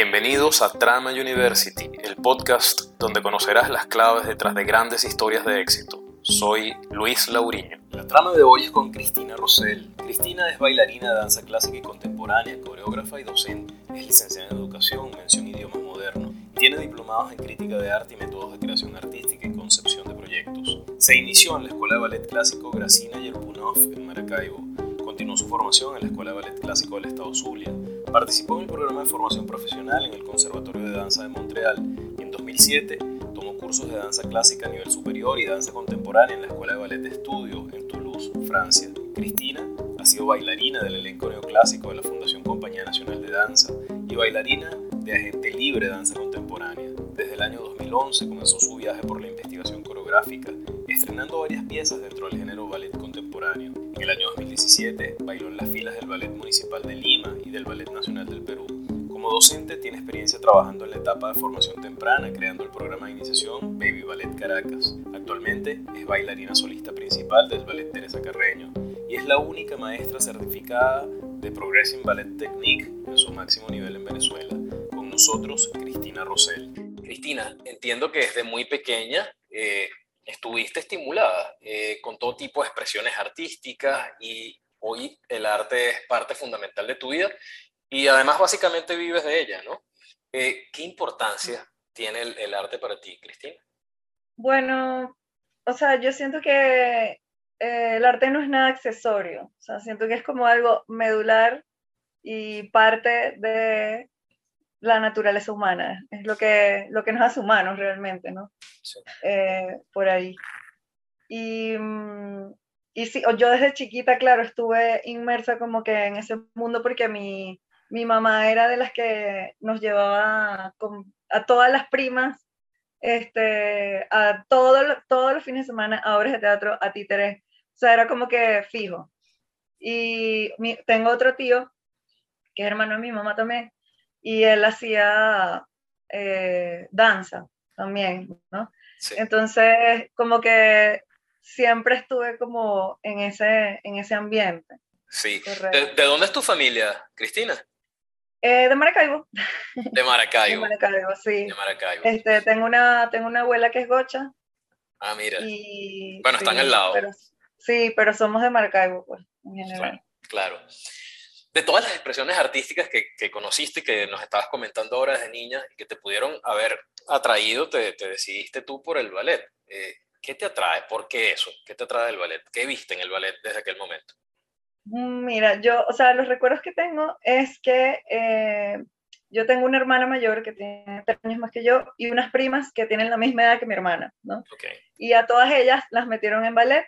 Bienvenidos a Trama University, el podcast donde conocerás las claves detrás de grandes historias de éxito. Soy Luis Lauriño. La trama de hoy es con Cristina Rosell. Cristina es bailarina de danza clásica y contemporánea, coreógrafa y docente. Es licenciada en educación, mención idiomas modernos. Tiene diplomados en crítica de arte y métodos de creación artística y concepción de proyectos. Se inició en la Escuela de Ballet Clásico Gracina y el Punov en Maracaibo. Continuó su formación en la Escuela de Ballet Clásico del Estado Zulia Participó en el programa de formación profesional en el Conservatorio de Danza de Montreal y en 2007 tomó cursos de danza clásica a nivel superior y danza contemporánea en la Escuela de Ballet de Estudio en Toulouse, Francia. Cristina ha sido bailarina del elenco neoclásico de la Fundación Compañía Nacional de Danza y bailarina de Agente Libre Danza Contemporánea. Desde el año 2011 comenzó su viaje por la investigación coreográfica, estrenando varias piezas dentro del género ballet contemporáneo. En el año 2017 bailó en las filas del Ballet Municipal de Lima y del Ballet Nacional del Perú. Como docente tiene experiencia trabajando en la etapa de formación temprana, creando el programa de iniciación Baby Ballet Caracas. Actualmente es bailarina solista principal del Ballet Teresa Carreño y es la única maestra certificada de Progressing Ballet Technique en su máximo nivel en Venezuela. Con nosotros, Cristina Rosell. Cristina, entiendo que desde muy pequeña eh, estuviste estimulada eh, con todo tipo de expresiones artísticas y hoy el arte es parte fundamental de tu vida y además básicamente vives de ella, ¿no? Eh, ¿Qué importancia tiene el, arte para ti, Cristina? Bueno, o sea, yo siento que eh, el arte no es nada accesorio, o sea, siento que es como algo medular y parte de la naturaleza humana, es lo que, lo que nos hace humanos realmente, ¿no? Eh, por ahí. Y, mm, y sí, yo desde chiquita, claro, estuve inmersa como que en ese mundo porque mi, mi mamá era de las que nos llevaba a todas las primas, este, a todo, todos los fines de semana a obras de teatro, a títeres, o sea, era como que fijo. Y tengo otro tío, que es hermano de mi mamá también, y él hacía eh, danza también, ¿no? Entonces, como que siempre estuve como en ese, en ese ambiente. Sí. ¿De, dónde es tu familia, Cristina? Eh, de Maracaibo. De Maracaibo. de Maracaibo, sí. De Maracaibo. Este, tengo, una, tengo una abuela que es gocha. Ah, mira. bueno, están al lado. sí, pero somos de Maracaibo, pues, en general. claro de todas las expresiones artísticas que, que, conociste, que nos estabas comentando ahora desde niña y que te pudieron haber atraído, te, te decidiste tú por el ballet. Eh, ¿Qué te atrae? ¿Por qué eso? ¿Qué te atrae del ballet? ¿Qué viste en el ballet desde aquel momento? Mm, mira, yo, o sea, los recuerdos que tengo es que eh, yo tengo una hermana mayor que tiene tres años más que yo y unas primas que tienen la misma edad que mi hermana, ¿no? Okay. Y a todas ellas las metieron en ballet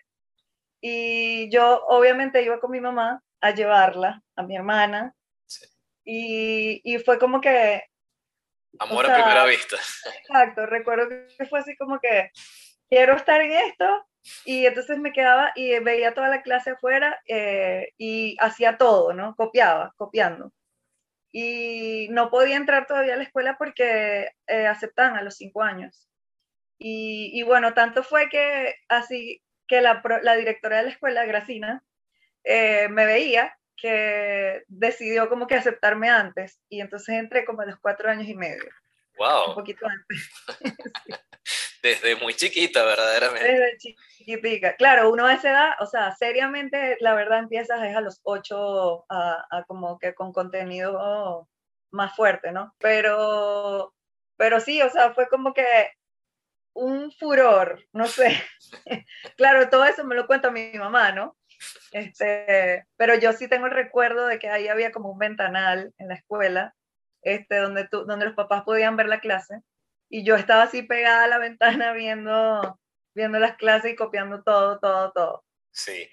y yo obviamente iba con mi mamá a llevarla, a mi hermana. Y, y, fue como que... Amor a primera vista. Exacto, recuerdo que fue así como que quiero estar en esto y entonces me quedaba y veía toda la clase afuera eh, y hacía todo, ¿no? Copiaba, copiando. Y no podía entrar todavía a la escuela porque eh, aceptaban a los cinco años. Y, y, bueno, tanto fue que así que la, la directora de la escuela, Gracina, eh, me veía que decidió como que aceptarme antes y entonces entré como a los cuatro años y medio. Wow. Un poquito antes. Desde muy chiquita, verdaderamente. Desde chiquitica. Claro, uno a esa edad, o sea, seriamente, la verdad empiezas es a los ocho a, a como que con contenido más fuerte, ¿no? Pero, pero sí, o sea, fue como que un furor, no sé. claro, todo eso me lo cuenta mi mamá, ¿no? Este, pero yo sí tengo el recuerdo de que ahí había como un ventanal en la escuela, este, donde, tú, donde los papás podían ver la clase, y yo estaba así pegada a la ventana viendo, viendo las clases y copiando todo, todo, todo. Sí.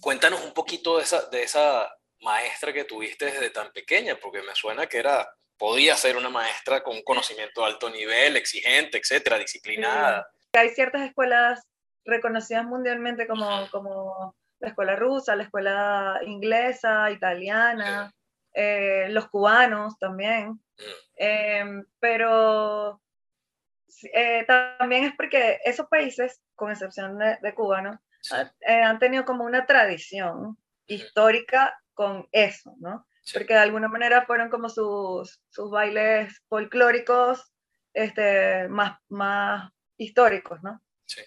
Cuéntanos un poquito de esa, de esa maestra que tuviste desde tan pequeña, porque me suena que era, podía ser una maestra con conocimiento de alto nivel, exigente, etcétera, disciplinada. Hay ciertas escuelas reconocidas mundialmente como, como la escuela rusa, la escuela inglesa, italiana, eh, los cubanos también. Em, pero eh, también es porque esos países, con excepción de, Cuba, eh, han tenido como una tradición histórica con eso, ¿no? porque de alguna manera fueron como sus, sus bailes folclóricos este, más, más históricos, ¿no? Sí.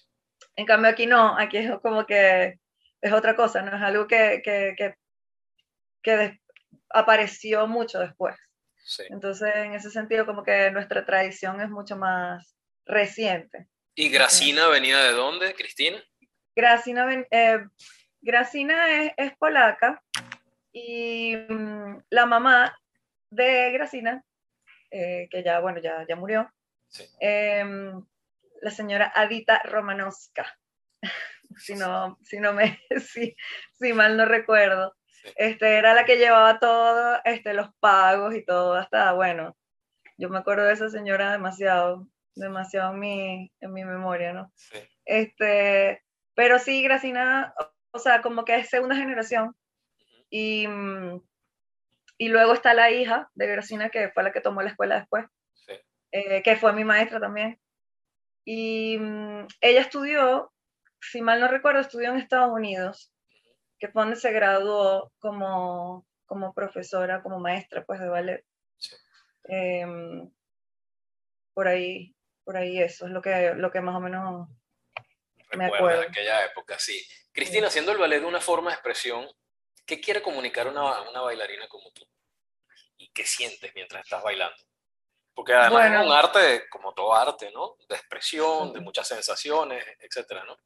En cambio aquí no, aquí es como que es otra cosa, no es algo que, que, que, que apareció mucho después. Sí. Entonces, en ese sentido, como que nuestra tradición es mucho más reciente. ¿Y Gracina venía de dónde, Cristina? Gracina, eh, Gracina es, es polaca y mm, la mamá de Gracina, eh, que ya, bueno, ya, ya murió, Sí. em, la señora Adita Romanowska, si no, si no me, si, si mal no recuerdo. Este, era la que llevaba todo, este, los pagos y todo, hasta, bueno, yo me acuerdo de esa señora demasiado, demasiado en mi, en mi memoria, ¿no? Sí. Este, pero sí, Gracina, o- sea, como que es segunda generación. Y, y luego está la hija de Gracina, que fue la que tomó la escuela después, Sí. eh, que fue mi maestra también. Y mm, ella estudió, si mal no recuerdo, estudió en Estados Unidos, que fue donde se graduó como, como profesora, como maestra pues, de ballet. Sí. Em, por ahí, por ahí eso es lo que, lo que más o menos Me Recuerdas acuerdo. aquella época, sí. Cristina, haciendo el ballet de una forma de expresión, ¿qué quiere comunicar una, una bailarina como tú? ¿Y qué sientes mientras estás bailando? Porque además Bueno. es un arte, como todo arte, ¿no? De expresión, de muchas sensaciones, etcétera, ¿no?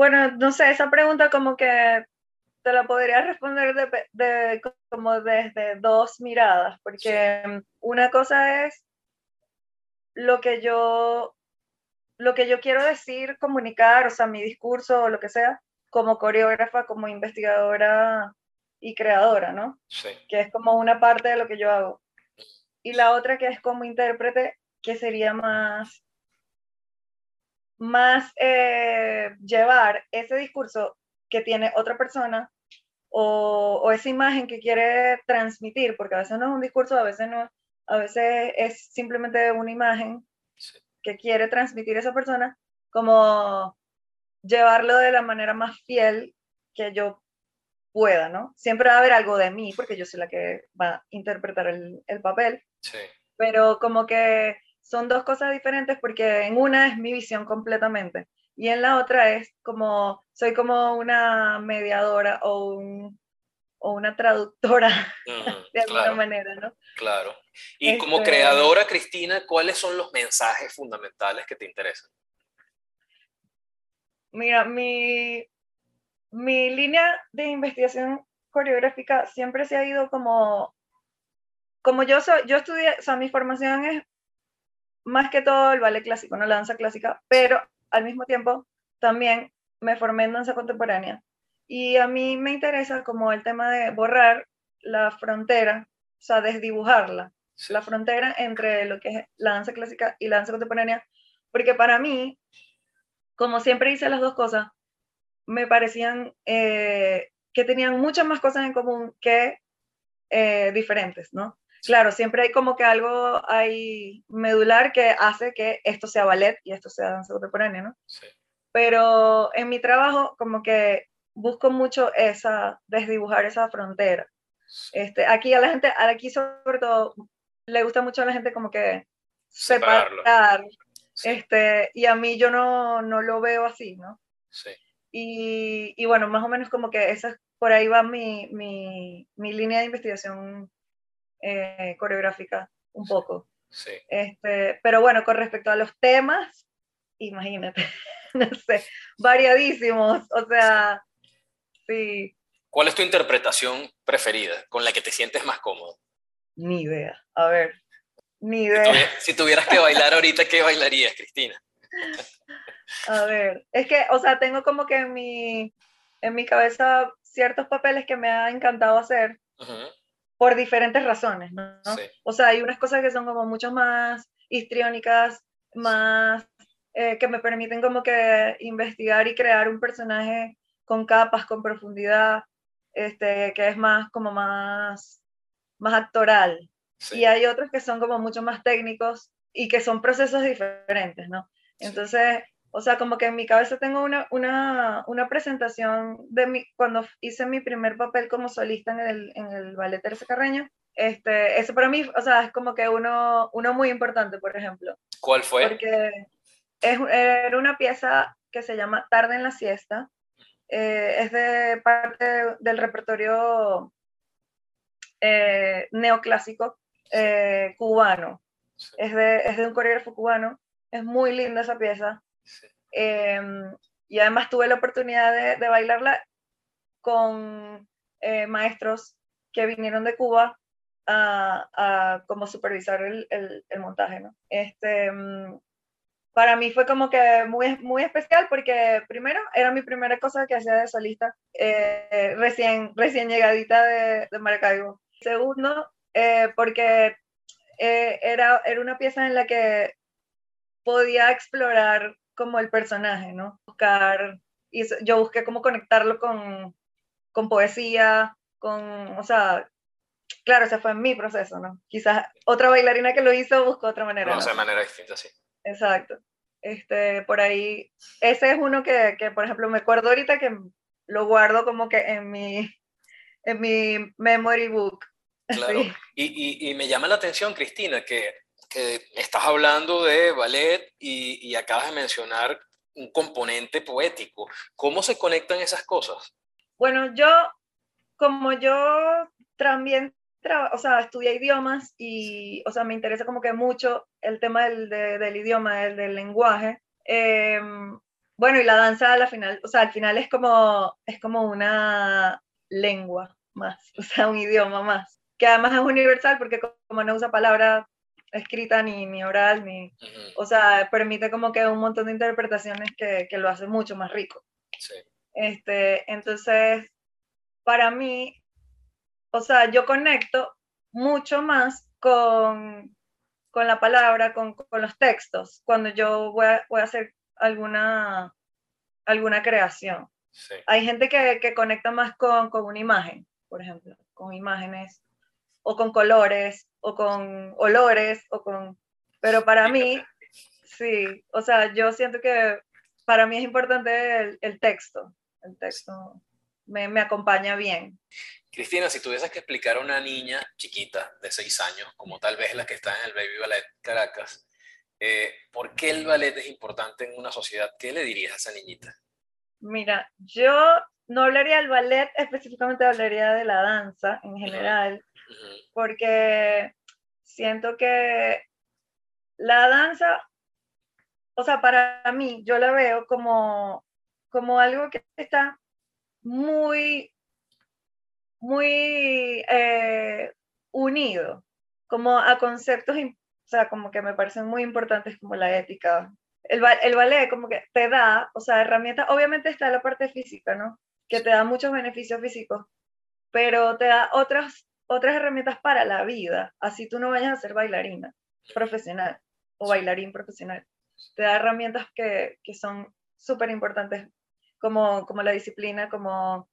Bueno, no sé, esa pregunta como que te la podría responder de, de- como desde dos miradas, porque una cosa es lo que yo lo que yo quiero decir, comunicar, o sea, mi discurso o lo que sea, como coreógrafa, como investigadora y creadora, ¿no? Sí, Que es como una parte de lo que yo hago. Y la otra que es como intérprete, que sería más más eh, llevar ese discurso que tiene otra persona o, o esa imagen que quiere transmitir, porque a veces no es un discurso, a veces no, a veces es simplemente una imagen sí, que quiere transmitir esa persona, como llevarlo de la manera más fiel que yo pueda, ¿no? Siempre va a haber algo de mí, porque yo soy la que va a interpretar el, el papel, sí, pero como que son dos cosas diferentes porque en una es mi visión completamente y en la otra es como, soy como una mediadora o, un- o una traductora de alguna claro, manera, ¿no? claro. Y como Este- creadora, Cristina, ¿cuáles son los mensajes fundamentales que te interesan? Mira, mi, mi línea de investigación coreográfica siempre se ha ido como, como yo soy, yo estudié, o sea, mi formación es más que todo el ballet clásico, no la danza clásica, pero al mismo tiempo también me formé en danza contemporánea. Y a mí me interesa como el tema de borrar la frontera, o sea, desdibujarla, Sí, la frontera entre lo que es la danza clásica y la danza contemporánea, porque para mí, como siempre hice las dos cosas, me parecían eh, que tenían muchas más cosas en común que eh, diferentes, ¿no? Claro, siempre hay como que algo hay medular que hace que esto sea ballet y esto sea danza contemporánea, ¿no? sí, Pero en mi trabajo como que busco mucho esa, desdibujar esa frontera. Este, aquí a la gente, aquí sobre todo, le gusta mucho a la gente como que Separarlo. separar, sí, este, y a mí yo no, no lo veo así, ¿no? sí. Y, y bueno, más o menos como que esa, por ahí va mi, mi, mi línea de investigación eh, coreográfica un poco. sí. Este, pero bueno, con respecto a los temas, imagínate, no sé, variadísimos, o sea, sí, ¿Cuál es tu interpretación preferida, con la que te sientes más cómodo? ni idea, a ver, ni Si idea. Si tuvieras que bailar ahorita, ¿qué bailarías, Cristina? A ver, es que, o sea, tengo como que en mi, en mi cabeza ciertos papeles que me ha encantado hacer Ujú, por diferentes razones, ¿no? Sí, O sea, hay unas cosas que son como mucho más histriónicas, más eh, que me permiten como que investigar y crear un personaje con capas, con profundidad, este, que es más como más, más actoral. sí, Y hay otros que son como mucho más técnicos y que son procesos diferentes, ¿no? Sí. Entonces, O sea, como que en mi cabeza tengo una, una, una presentación de mi, cuando hice mi primer papel como solista en el, en el ballet Terce Carreño. Este, eso para mí, o sea, es como que uno, uno muy importante, por ejemplo. ¿Cuál fue? Porque es, era una pieza que se llama Tarde en la siesta. Eh, es de parte del repertorio eh, neoclásico eh, cubano. Es, de, es de un coreógrafo cubano. Es muy linda esa pieza. Em, y además tuve la oportunidad de, de bailarla con eh, maestros que vinieron de Cuba a, a como supervisar el, el, el, montaje, ¿no? Este, em, para mí fue como que muy, muy especial porque primero era mi primera cosa que hacía de solista, eh, recién, recién llegadita de, de Maracaibo. Segundo, eh, porque eh, era, era una pieza en la que podía explorar como el personaje, ¿no? Buscar, y yo busqué como conectarlo con, con poesía, con, o sea, claro, ese fue mi proceso, ¿no? Quizás otra bailarina que lo hizo buscó otra manera. No, ¿no? de manera distinta, sí. Exacto. Este, por ahí, ese es uno que, que, por ejemplo, me acuerdo ahorita que lo guardo como que en mi, en mi memory book. Claro. Sí. Y, y, y, me llama la atención, Cristina, que, que estás hablando de ballet y, y, acabas de mencionar un componente poético. ¿Cómo se conectan esas cosas? Bueno, yo, como yo también, o sea, estudié idiomas y, o sea, me interesa como que mucho el tema del, de, del idioma, el del lenguaje. Eh, bueno, y la danza al final, o sea, al final es como, es como una lengua más, o sea, un idioma más que además es universal porque como no usa palabra escrita ni, ni oral, ni, uh -huh. o sea, permite como que un montón de interpretaciones que, que lo hace mucho más rico. Sí. Este, entonces, para mí, o sea, yo conecto mucho más con, con la palabra, con, con, los textos, cuando yo voy a, voy a hacer alguna, alguna creación. Sí. Hay gente que, que conecta más con, con una imagen, por ejemplo, con imágenes o con colores, o con olores, o con... Pero para mí, sí, o sea, yo siento que para mí es importante el, el texto, el texto me, me, acompaña bien. Cristina, si tuvieses que explicar a una niña chiquita de seis años, como tal vez la que está en el Baby Ballet Caracas, eh, ¿por qué el ballet es importante en una sociedad? ¿Qué le dirías a esa niñita? Mira, yo no hablaría del ballet, específicamente hablaría de la danza en general, porque siento que la danza, o sea, para mí, yo la veo como, como algo que está muy, muy eh, unido, como a conceptos, o sea, como que me parecen muy importantes como la ética. El, el ballet como que te da, o sea, herramientas, obviamente está la parte física, ¿no? que te da muchos beneficios físicos, pero te da otras, otras herramientas para la vida, así tú no vayas a ser bailarina profesional o bailarín profesional. Te da herramientas que, que son súper importantes, como, como la disciplina, como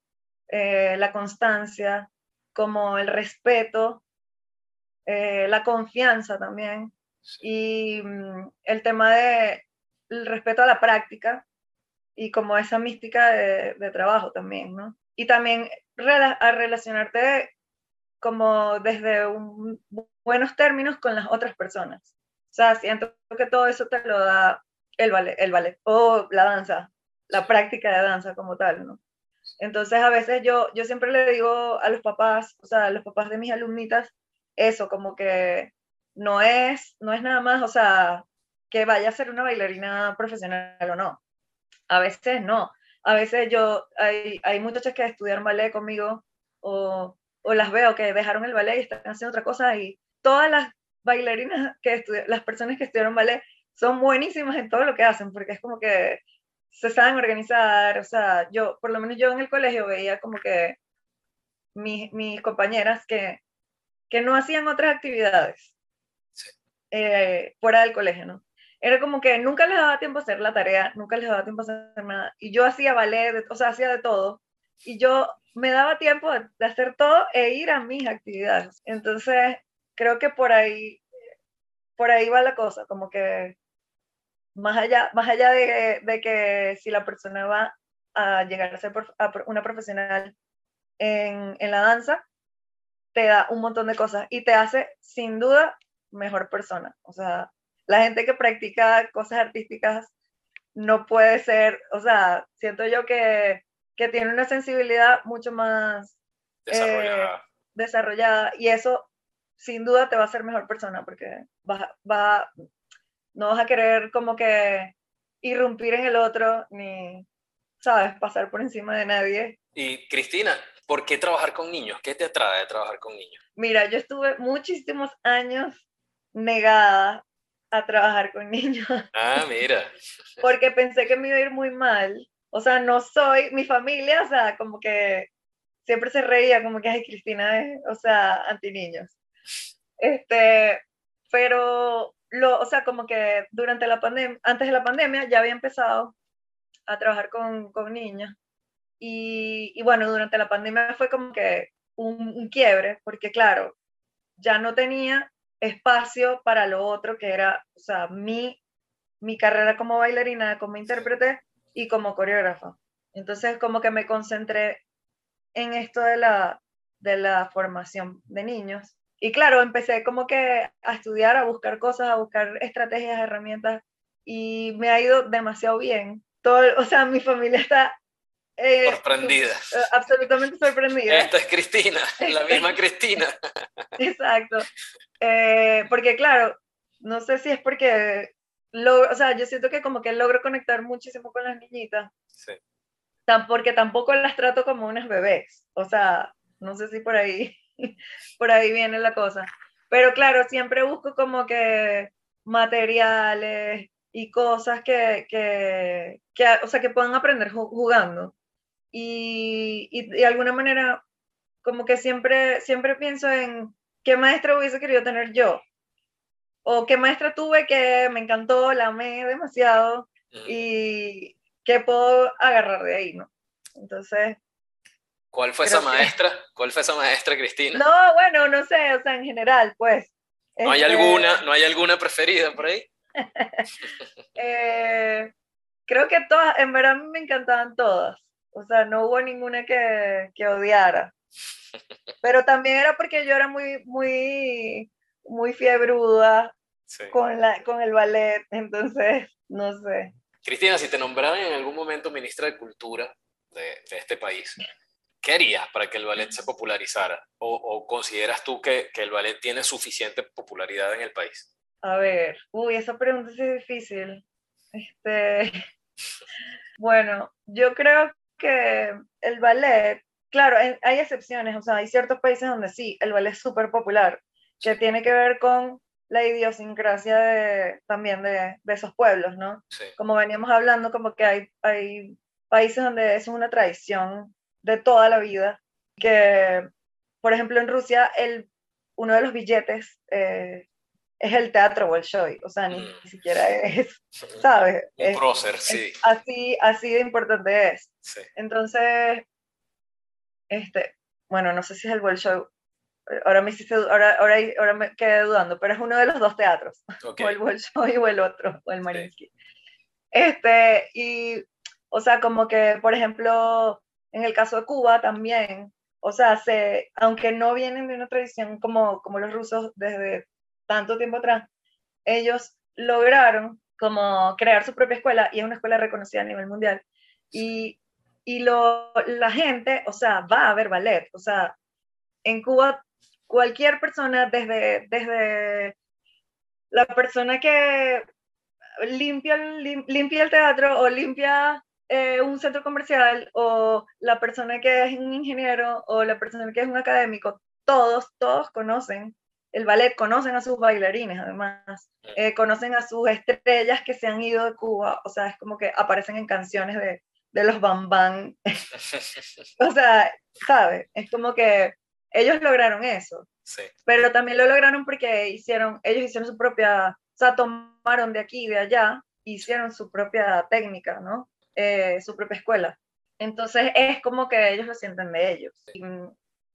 eh, la constancia, como el respeto, eh, la confianza también, y mm, el tema de el respeto a la práctica, y como esa mística de, de trabajo también, ¿no? Y también rela a relacionarte como desde un, buenos términos con las otras personas. O sea, siento que todo eso te lo da el ballet, el ballet o la danza, la práctica de danza como tal, ¿no? Entonces a veces yo, yo siempre le digo a los papás, o sea, a los papás de mis alumnitas, eso, como que no es, no es nada más, o sea, que vaya a ser una bailarina profesional o no a veces no. A veces yo, hay, hay muchachas que estudian ballet conmigo o, o, las veo que dejaron el ballet y están haciendo otra cosa y todas las bailarinas que las personas que estudiaron ballet son buenísimas en todo lo que hacen porque es como que se saben organizar, o sea, yo, por lo menos yo en el colegio veía como que mis, mis compañeras que, que no hacían otras actividades sí. eh, fuera del colegio, ¿no? era como que nunca les daba tiempo a hacer la tarea, nunca les daba tiempo a hacer nada. Y yo hacía ballet, o sea, hacía de todo. Y yo me daba tiempo de, hacer todo e ir a mis actividades. Entonces, creo que por ahí, por ahí va la cosa, como que más allá, más allá de, de que si la persona va a llegar a ser una profesional en, en la danza, te da un montón de cosas y te hace sin duda mejor persona. O sea, la gente que practica cosas artísticas no puede ser, o sea, siento yo que, que tiene una sensibilidad mucho más desarrollada. Eh, desarrollada y eso sin duda te va a hacer mejor persona porque va, va, no vas a querer como que irrumpir en el otro ni, sabes, pasar por encima de nadie. Y Cristina, ¿por qué trabajar con niños? ¿Qué te atrae de trabajar con niños? Mira, yo estuve muchísimos años negada a trabajar con niños. Ah, mira. Porque pensé que me iba a ir muy mal. O sea, no soy, mi familia, o sea, como que siempre se reía, como que, ay, Cristina es, o sea, anti niños. Este, pero, lo, o sea, como que durante la pandemia, antes de la pandemia ya había empezado a trabajar con, con niños. Y, y, bueno, durante la pandemia fue como que un, un quiebre, porque claro, ya no tenía espacio para lo otro que era, o sea, mi, mi carrera como bailarina, como intérprete y como coreógrafa. Entonces, como que me concentré en esto de la, de la formación de niños. Y claro, empecé como que a estudiar, a buscar cosas, a buscar estrategias, herramientas, y me ha ido demasiado bien. Todo, o sea, mi familia está eh, sorprendida. Eh, absolutamente sorprendida. Esta es Cristina, la misma Cristina. Exacto. Eh, porque claro, no sé si es porque, lo, o sea, yo siento que como que logro conectar muchísimo con las niñitas. Sí. porque tampoco las trato como unas bebés. O sea, no sé si por ahí, por ahí viene la cosa. Pero claro, siempre busco como que materiales y cosas que, que, que o sea, que puedan aprender jugando. Y, y, de alguna manera, como que siempre, siempre pienso en qué maestra hubiese querido tener yo. O qué maestra tuve que me encantó, la amé demasiado y qué puedo agarrar de ahí, ¿no? Entonces... ¿Cuál fue esa maestra? ¿Cuál fue esa maestra, Cristina? No, bueno, no sé, o sea, en general, pues. ¿No hay, este alguna, ¿no hay alguna preferida por ahí? eh, creo que todas, en verdad me encantaban todas. O sea, no hubo ninguna que, que odiara. Pero también era porque yo era muy, muy, muy fiebruda con, la, con el ballet, entonces, no sé. Cristina, si te nombraran en algún momento ministra de Cultura de, de este país, ¿qué harías para que el ballet se popularizara? ¿O, o consideras tú que, que, el ballet tiene suficiente popularidad en el país? A ver, uy, esa pregunta es difícil. Este, bueno, yo creo que el ballet claro, hay excepciones, o sea, hay ciertos países donde sí, el ballet es súper popular, que tiene que ver con la idiosincrasia de, también de, de, esos pueblos, ¿no? Sí. Como veníamos hablando, como que hay, hay países donde es una tradición de toda la vida, que, por ejemplo, en Rusia, el, uno de los billetes eh, es el teatro Bolshoi, o sea, ni, mm. ni siquiera es, ¿sabes? Un prócer, sí. así, así de importante es. Sí. Entonces, este, bueno, no sé si es el Bolshoi, ahora me hiciste, ahora, ahora, ahora me quedé dudando, pero es uno de los dos teatros, okay. o el Bolshoi o el otro, o el Mariinsky. Sí. Este, y, o sea, como que, por ejemplo, en el caso de Cuba también, o sea, se, aunque no vienen de una tradición como, como los rusos desde tanto tiempo atrás, ellos lograron como crear su propia escuela y es una escuela reconocida a nivel mundial. Y y lo, la gente, o sea, va a ver ballet. O sea, en Cuba cualquier persona, desde, desde la persona que limpia, limpia el teatro o limpia eh, un centro comercial o la persona que es un ingeniero o la persona que es un académico, todos, todos conocen el ballet, conocen a sus bailarines además, eh, conocen a sus estrellas que se han ido de Cuba, o sea, es como que aparecen en canciones de, de los bambán. o sea, ¿sabes? Es como que ellos lograron eso. Sí. Pero también lo lograron porque hicieron, ellos hicieron su propia, o sea, tomaron de aquí y de allá, hicieron su propia técnica, ¿no? Eh, su propia escuela. Entonces es como que ellos lo sienten de ellos. Y,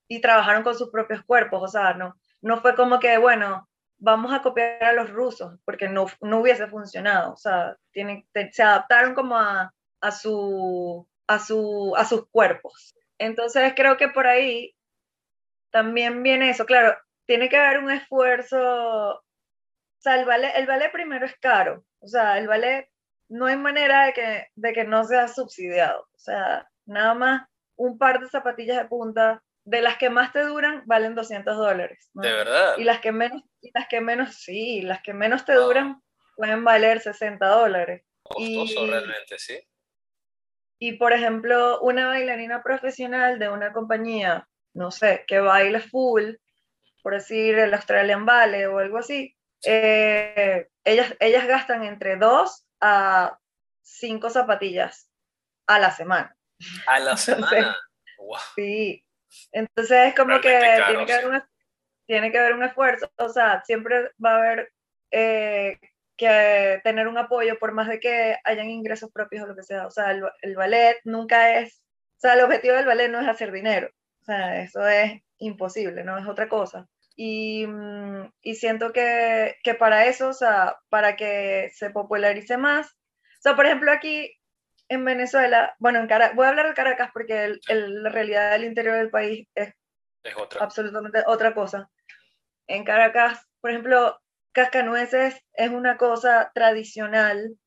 y, trabajaron con sus propios cuerpos, o sea, no, no fue como que, bueno, vamos a copiar a los rusos, porque no, no hubiese funcionado. O sea, tienen, se adaptaron como a, a, su, a, su, a sus cuerpos. Entonces creo que por ahí también viene eso. Claro, tiene que haber un esfuerzo. O sea, el ballet, el ballet primero es caro. O sea, el ballet no hay manera de que, de que no sea subsidiado. O sea, nada más un par de zapatillas de punta, de las que más te duran, valen 200 dólares. ¿De verdad? Y las que menos, y las que menos, sí, las que menos te duran pueden valer 60 dólares. Costoso realmente, sí. Y por ejemplo, una bailarina profesional de una compañía, no sé, que baila full, por decir el Australian Ballet o algo así, eh, ellas, ellas gastan entre dos a cinco zapatillas a la semana. A la semana. Sí. Entonces es como que, tiene que, haber un, tiene que haber un esfuerzo. O sea, siempre va a haber eh, que tener un apoyo por más de que hayan ingresos propios o lo que sea. O sea, el, el, ballet nunca es, o sea, el objetivo del ballet no es hacer dinero. O sea, eso es imposible, no es otra cosa. Y, mm, y siento que, que, para eso, o sea, para que se popularice más, o sea, por ejemplo, aquí en Venezuela, bueno, en Caracas, voy a hablar de Caracas porque el, la realidad del interior del país es, es otra. absolutamente otra cosa. En Caracas, por ejemplo, cascanueces es una cosa tradicional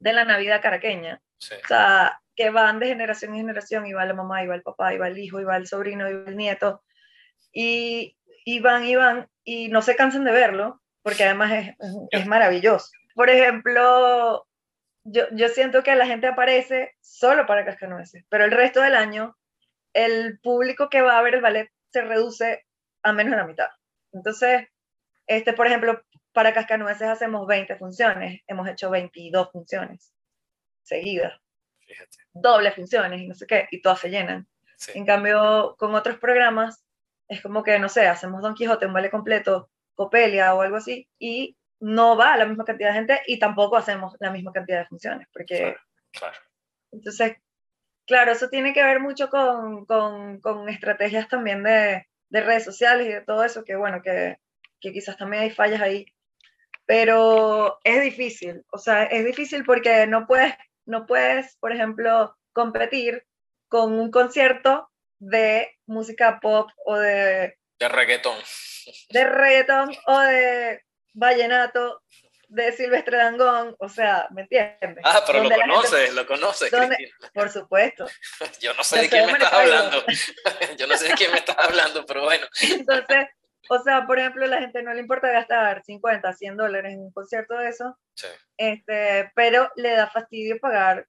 de la Navidad caraqueña. O sea, que van de generación en generación, y va la mamá, y va el papá, y va el hijo, y va el sobrino, y va el nieto. Y y van y van y no se cansan de verlo, porque además es, es maravilloso. Por ejemplo, yo, yo, siento que la gente aparece solo para Cascanueces, pero el resto del año el público que va a ver el ballet se reduce a menos de la mitad. Entonces, este, por ejemplo, para Cascanueces hacemos 20 funciones, hemos hecho 22 funciones seguidas, Fíjate. doble funciones y no sé qué, y todas se llenan. Sí. En cambio, con otros programas es como que, no sé, hacemos Don Quijote, un ballet completo, Copelia o algo así, y no va a la misma cantidad de gente y tampoco hacemos la misma cantidad de funciones, porque... Claro. Entonces, claro, eso tiene que ver mucho con, con, con estrategias también de, de, redes sociales y de todo eso, que bueno, que, que quizás también hay fallas ahí, pero es difícil, o sea, es difícil porque no puedes, no puedes, por ejemplo, competir con un concierto de música pop o de... De reggaetón. De reggaetón o de vallenato, de Silvestre Dangón, o sea, ¿me entiendes? Ah, pero lo conoces, lo conoces, Por supuesto. Yo no sé de quién me estás hablando. Yo no sé de quién me estás hablando, pero bueno. Entonces, o sea, por ejemplo, la gente no le importa gastar 50, 100 dólares en un concierto de eso, sí. este, pero le da fastidio pagar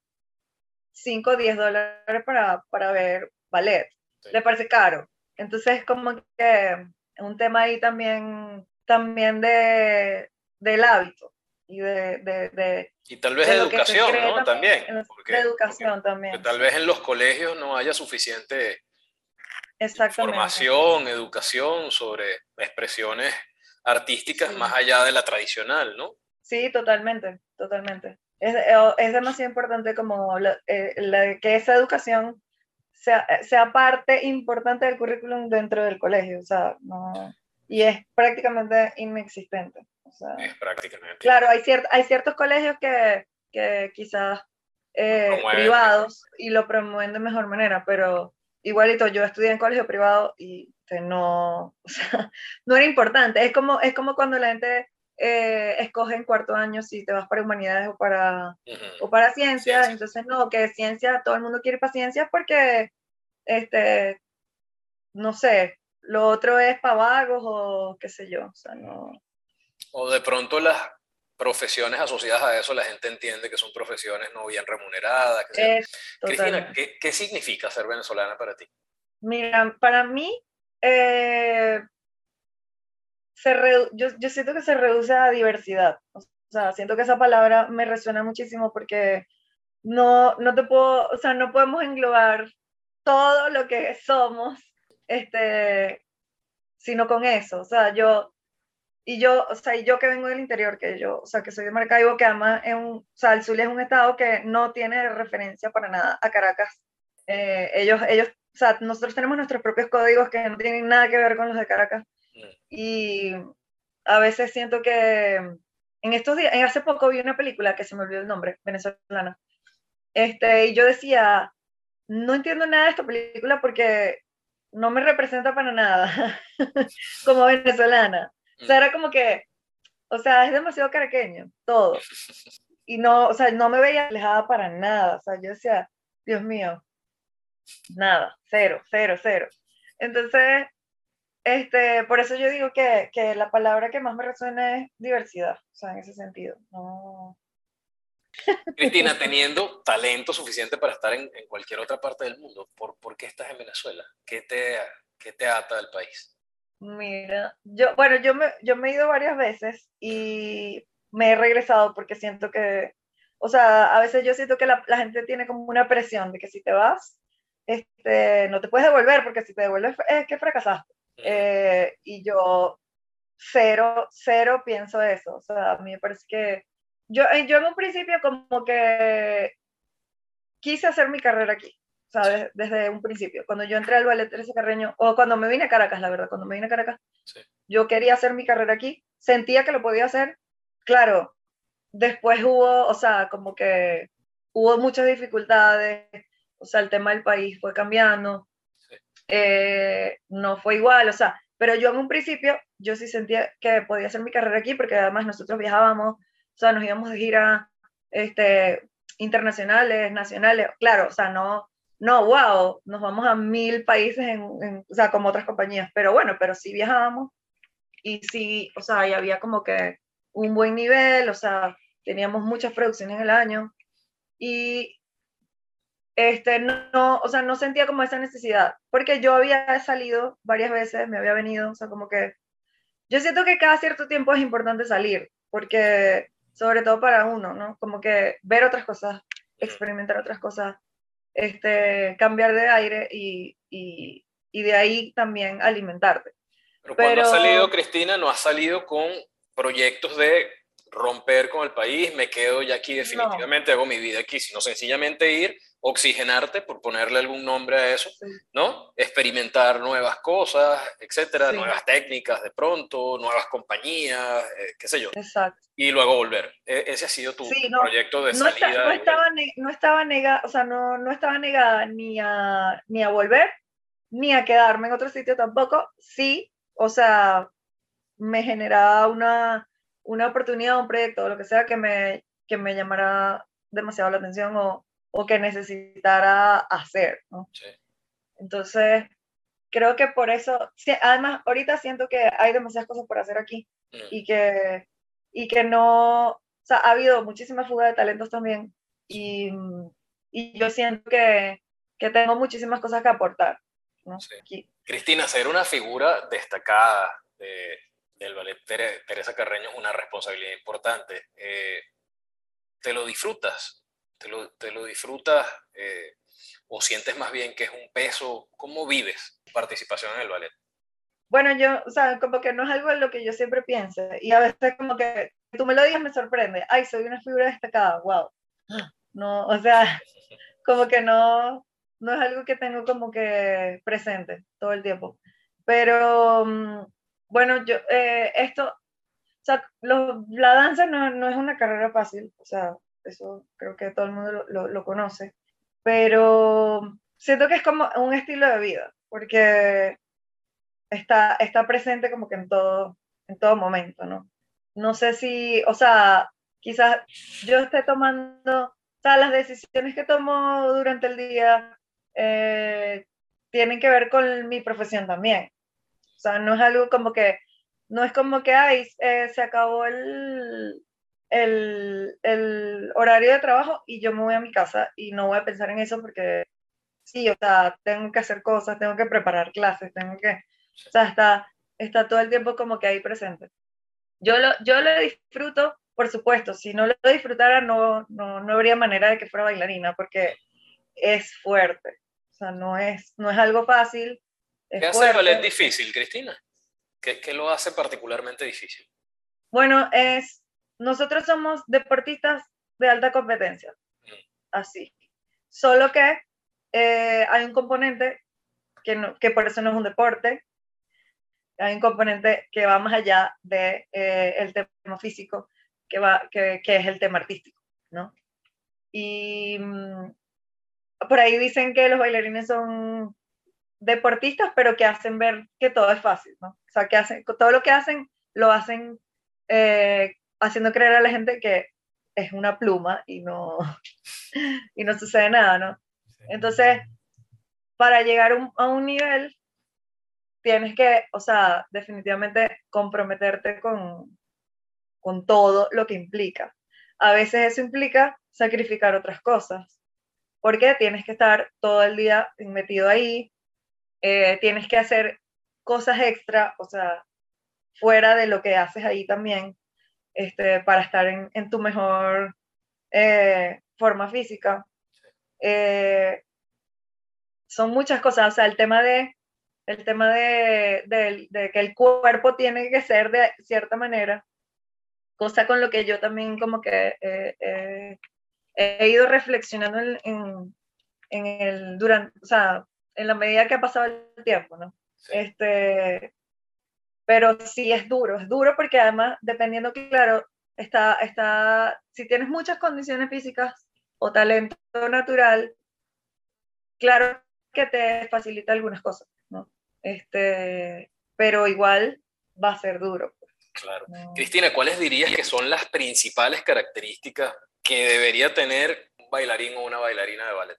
5 o 10 dólares para, para ver ballet le parece caro. Entonces, como que un tema ahí también, también de, del hábito y de, de, y tal vez de educación, ¿no? También. Porque, de educación también. tal vez en los colegios no haya suficiente información, educación sobre expresiones artísticas sí. más allá de la tradicional, ¿no? Sí, totalmente, totalmente. Es, es demasiado importante como la, eh, la, que esa educación sea, sea parte importante del currículum dentro del colegio, o sea, no, y es prácticamente inexistente. O sea, es prácticamente. Claro, hay, ciert, hay ciertos colegios que, que quizás eh, privados y lo promueven de mejor manera, pero igualito, yo estudié en colegio privado y no, o sea, no era importante. Es como, es como cuando la gente eh, escoge en cuarto año si te vas para humanidades o para, uh -huh. o para ciencias, ciencia. entonces no, que ciencia, todo el mundo quiere para ciencias porque, este, no sé, lo otro es para vagos o qué sé yo, o sea, no. O de pronto las profesiones asociadas a eso, la gente entiende que son profesiones no bien remuneradas. Que Cristina, ¿qué, ¿qué, significa ser venezolana para ti? Mira, para mí, eh, se yo, yo, siento que se reduce a diversidad. O sea, siento que esa palabra me resuena muchísimo porque no, no te puedo, o sea, no podemos englobar todo lo que somos, este, sino con eso. O sea, yo, y yo, o sea, y yo que vengo del interior, que yo, o sea, que soy de Maracaibo, que además es un, o sea, el Zulia es un estado que no tiene referencia para nada a Caracas. Eh, ellos, ellos, o sea, nosotros tenemos nuestros propios códigos que no tienen nada que ver con los de Caracas. Y a veces siento que en estos días, hace poco vi una película que se me olvidó el nombre, venezolana, este, y yo decía, no entiendo nada de esta película porque no me representa para nada como venezolana. O sea, era como que, o sea, es demasiado caraqueño, todo. Y no, o sea, no me veía alejada para nada. O sea, yo decía, Dios mío, nada, cero, cero, cero. Entonces, este, por eso yo digo que, que la palabra que más me resuena es diversidad, o sea, en ese sentido. No, Cristina, teniendo talento suficiente para estar en, cualquier otra parte del mundo, ¿por, ¿por, qué estás en Venezuela? ¿Qué te, qué te ata del país? Mira, yo, bueno, yo me, yo me he ido varias veces y me he regresado porque siento que, o sea, a veces yo siento que la, la gente tiene como una presión de que si te vas, este, no te puedes devolver porque si te devuelves es que fracasaste. Eh, y yo cero, cero pienso eso. O sea, a mí me parece que yo, eh, yo en un principio como que quise hacer mi carrera aquí, ¿sabes? Desde un principio. Cuando yo entré al ballet Teresa Carreño, o cuando me vine a Caracas, la verdad, cuando me vine a Caracas, yo quería hacer mi carrera aquí, sentía que lo podía hacer. Claro, después hubo, o sea, como que hubo muchas dificultades, o sea, el tema del país fue cambiando, eh, no fue igual, o sea, pero yo en un principio, yo sí sentía que podía hacer mi carrera aquí, porque además nosotros viajábamos o sea, nos íbamos de gira este, internacionales, nacionales, claro, o sea, no, no, wow, nos vamos a mil países, en, o sea, como otras compañías, pero bueno, pero sí viajábamos y sí, o sea, y había como que un buen nivel, o sea, teníamos muchas producciones en el año y este, no, o sea, no sentía como esa necesidad, porque yo había salido varias veces, me había venido, o sea, como que yo siento que cada cierto tiempo es importante salir, porque sobre todo para uno, ¿no? Como que ver otras cosas, experimentar otras cosas, este, cambiar de aire y, y, y de ahí también alimentarte. Pero cuando ha salido Cristina, no ha salido con proyectos de romper con el país, me quedo ya aquí definitivamente, hago mi vida aquí, sino sencillamente ir oxigenarte, por ponerle algún nombre a eso, ¿no? Experimentar nuevas cosas, etcétera, nuevas técnicas de pronto, nuevas compañías, eh, qué sé yo. Exacto. Y luego volver. E, ese ha sido tu proyecto de salida. no, estaba no estaba negada, o sea, no, no estaba negada ni a, ni a volver, ni a quedarme en otro sitio tampoco. Sí, o sea, me generaba una, una oportunidad, un proyecto, o lo que sea que me, que me llamara demasiado la atención o o que necesitara hacer, ¿no? Entonces, creo que por eso, además, ahorita siento que hay demasiadas cosas por hacer aquí mm. y, que, y que no, o sea, ha habido muchísima fuga de talentos también y, y yo siento que, que, tengo muchísimas cosas que aportar. ¿no? Cristina, ser una figura destacada de, del ballet Teresa Carreño es una responsabilidad importante. Eh, ¿Te lo disfrutas? Te lo, te lo disfrutas eh, o sientes más bien que es un peso? ¿Cómo vives participación en el ballet? Bueno, yo, o sea, como que no es algo en lo que yo siempre pienso y a veces como que tú me lo digas me sorprende, ay, soy una figura destacada, wow. No, o sea, como que no, no es algo que tengo como que presente todo el tiempo. Pero, mm, bueno, yo, eh, esto, o sea, la danza no, no, es una carrera fácil, o sea, eso creo que todo el mundo lo, lo, conoce, pero siento que es como un estilo de vida, porque está, está presente como que en todo, en todo momento, ¿no? No sé si, o sea, quizás yo esté tomando, o sea, las decisiones que tomo durante el día eh, tienen que ver con mi profesión también. O sea, no es algo como que, no es como que, ay, eh, se acabó el, el, el, horario de trabajo y yo me voy a mi casa y no voy a pensar en eso porque sí, o sea, tengo que hacer cosas, tengo que preparar clases, tengo que, o sea, está, está todo el tiempo como que ahí presente. Yo lo, yo lo disfruto, por supuesto, si no lo disfrutara no, no, no habría manera de que fuera bailarina porque es fuerte, o sea, no es, no es algo fácil. ¿Qué hace el ballet difícil, Cristina? ¿Qué, ¿Qué lo hace particularmente difícil? Bueno, es nosotros somos deportistas de alta competencia, así. Solo que eh, hay un componente que, que por eso no es un deporte, hay un componente que va más allá del de, eh, tema físico, que, va, que, que, es el tema artístico, ¿no? Y mm, por ahí dicen que los bailarines son deportistas, pero que hacen ver que todo es fácil, ¿no? O sea, que hacen, todo lo que hacen, lo hacen eh, haciendo creer a la gente que es una pluma y no, y no sucede nada, ¿no? Entonces, para llegar a un nivel, tienes que, o sea, definitivamente comprometerte con, con todo lo que implica. A veces eso implica sacrificar otras cosas, porque tienes que estar todo el día metido ahí, eh, tienes que hacer cosas extra, o sea, fuera de lo que haces ahí también, este, para estar en, en tu mejor eh, forma física. Eh, son muchas cosas, o sea, el tema de el tema de, de, que el cuerpo tiene que ser de cierta manera, cosa con lo que yo también como que he ido reflexionando en, en, el durante, o sea, en la medida que ha pasado el tiempo, ¿no? Este, pero sí es duro, es duro porque además, dependiendo, claro, está, está, si tienes muchas condiciones físicas o talento natural, claro que te facilita algunas cosas, ¿no? Este, pero igual va a ser duro. Pues. Claro. Cristina, ¿cuáles dirías que son las principales características que debería tener un bailarín o una bailarina de ballet?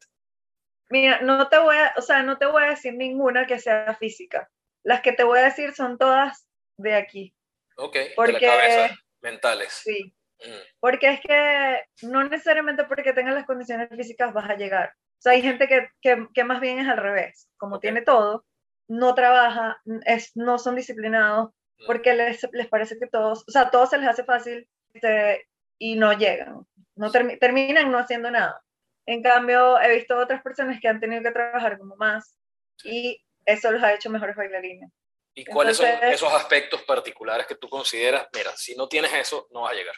Mira, no te voy a, o sea, no te voy a decir ninguna que sea física. Las que te voy a decir son todas de aquí. Ok, porque, de la cabeza, mentales. Sí. Mm. Porque es que no necesariamente porque tengas las condiciones físicas vas a llegar. O sea, hay gente que, que, que más bien es al revés. Como tiene todo, no trabaja, es, no son disciplinados, mm. porque les, les, parece que todos, o sea, todos se les hace fácil este, y no llegan. No terminan no haciendo nada. En cambio, he visto otras personas que han tenido que trabajar como más y eso los ha hecho mejores bailarines. ¿Y cuáles son esos aspectos particulares que tú consideras, mira, si no tienes eso, no vas a llegar?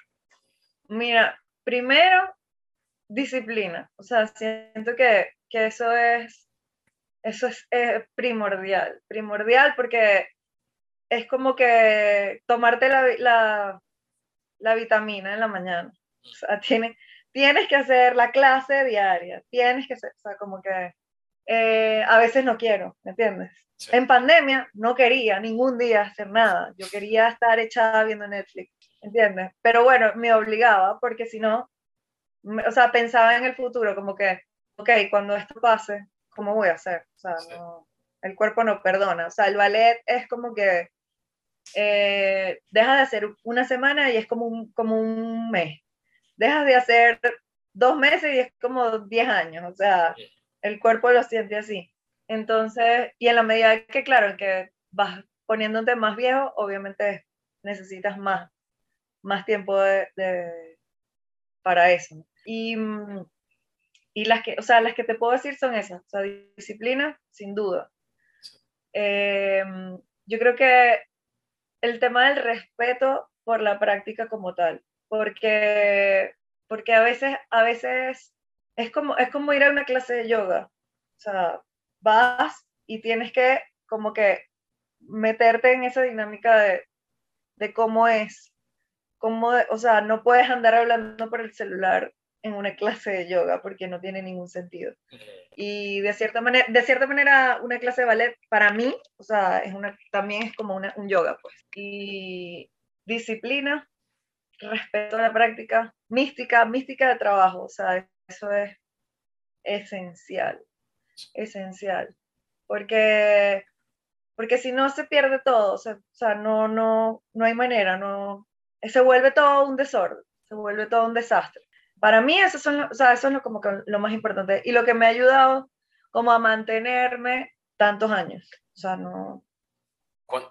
Mira, primero, disciplina. O sea, siento que, que eso es, eso es primordial, primordial porque es como que tomarte la, la, la vitamina en la mañana. O sea, tiene, tienes que hacer la clase diaria, tienes que hacer, o sea, como que eh, a veces no quiero, ¿me entiendes? En pandemia no quería ningún día hacer nada, yo quería estar echada viendo Netflix, ¿entiendes? Pero bueno, me obligaba porque si no, o sea, pensaba en el futuro, como que, ok, cuando esto pase, ¿cómo voy a hacer? O sea, no, el cuerpo no perdona, o sea, el ballet es como que eh, deja de hacer una semana y es como un, como un mes, dejas de hacer dos meses y es como diez años, o sea, el cuerpo lo siente así. Entonces, y en la medida que, claro, que vas poniéndote más viejo, obviamente necesitas más, más tiempo de, para eso. Y, y, las que, o sea, las que te puedo decir son esas, disciplina, sin duda. Eh, yo creo que el tema del respeto por la práctica como tal, porque, porque a veces, a veces es como, es como ir a una clase de yoga. O sea, vas y tienes que como que meterte en esa dinámica de, de cómo es, cómo, o sea, no puedes andar hablando por el celular en una clase de yoga porque no tiene ningún sentido. Y de cierta manera, de cierta manera una clase de ballet para mí, o sea, es una, también es como una, un yoga, pues. Y disciplina, respeto a la práctica, mística, mística de trabajo, o sea, eso es esencial, esencial, porque, porque si no se pierde todo, o sea, no, no, no hay manera, no, se vuelve todo un desorden, se vuelve todo un desastre. Para mí eso, son, o sea, eso es lo, como lo más importante y lo que me ha ayudado como a mantenerme tantos años, o sea, no...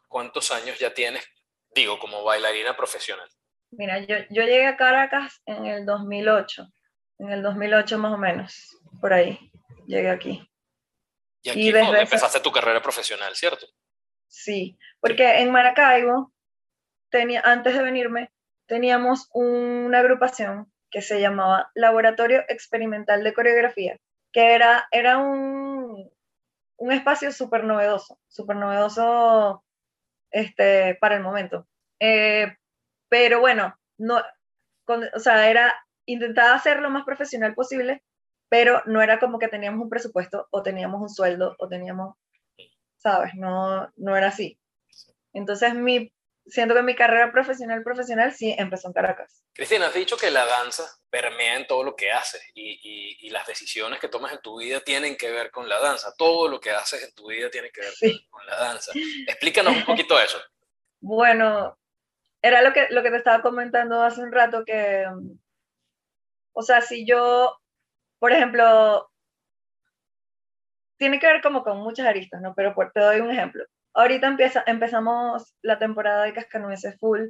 ¿Cuántos años ya tienes, digo, como bailarina profesional? Mira, yo, yo llegué a Caracas en el 2008, en el 2008 más o menos, por ahí, llegué aquí. Y aquí desde empezaste tu carrera profesional, ¿cierto? Sí, porque en Maracaibo, tenía, antes de venirme, teníamos una agrupación que se llamaba Laboratorio Experimental de Coreografía, que era, era un, un espacio súper novedoso, súper novedoso este, para el momento. Eh, pero bueno, no, o sea, era, intentaba hacer lo más profesional posible, pero no era como que teníamos un presupuesto o teníamos un sueldo o teníamos, ¿sabes? No, no era así. Entonces mi siento que mi carrera profesional, profesional, sí empezó en Caracas. Cristina, has dicho que la danza permea en todo lo que haces y, y, las decisiones que tomas en tu vida tienen que ver con la danza. Todo lo que haces en tu vida tiene que ver con la danza. Explícanos un poquito eso. Bueno, era lo que, lo que te estaba comentando hace un rato, que, o sea, si yo, por ejemplo, tiene que ver como con muchas aristas, ¿no? Pero te doy un ejemplo ahorita empieza, empezamos la temporada de Cascanueces full.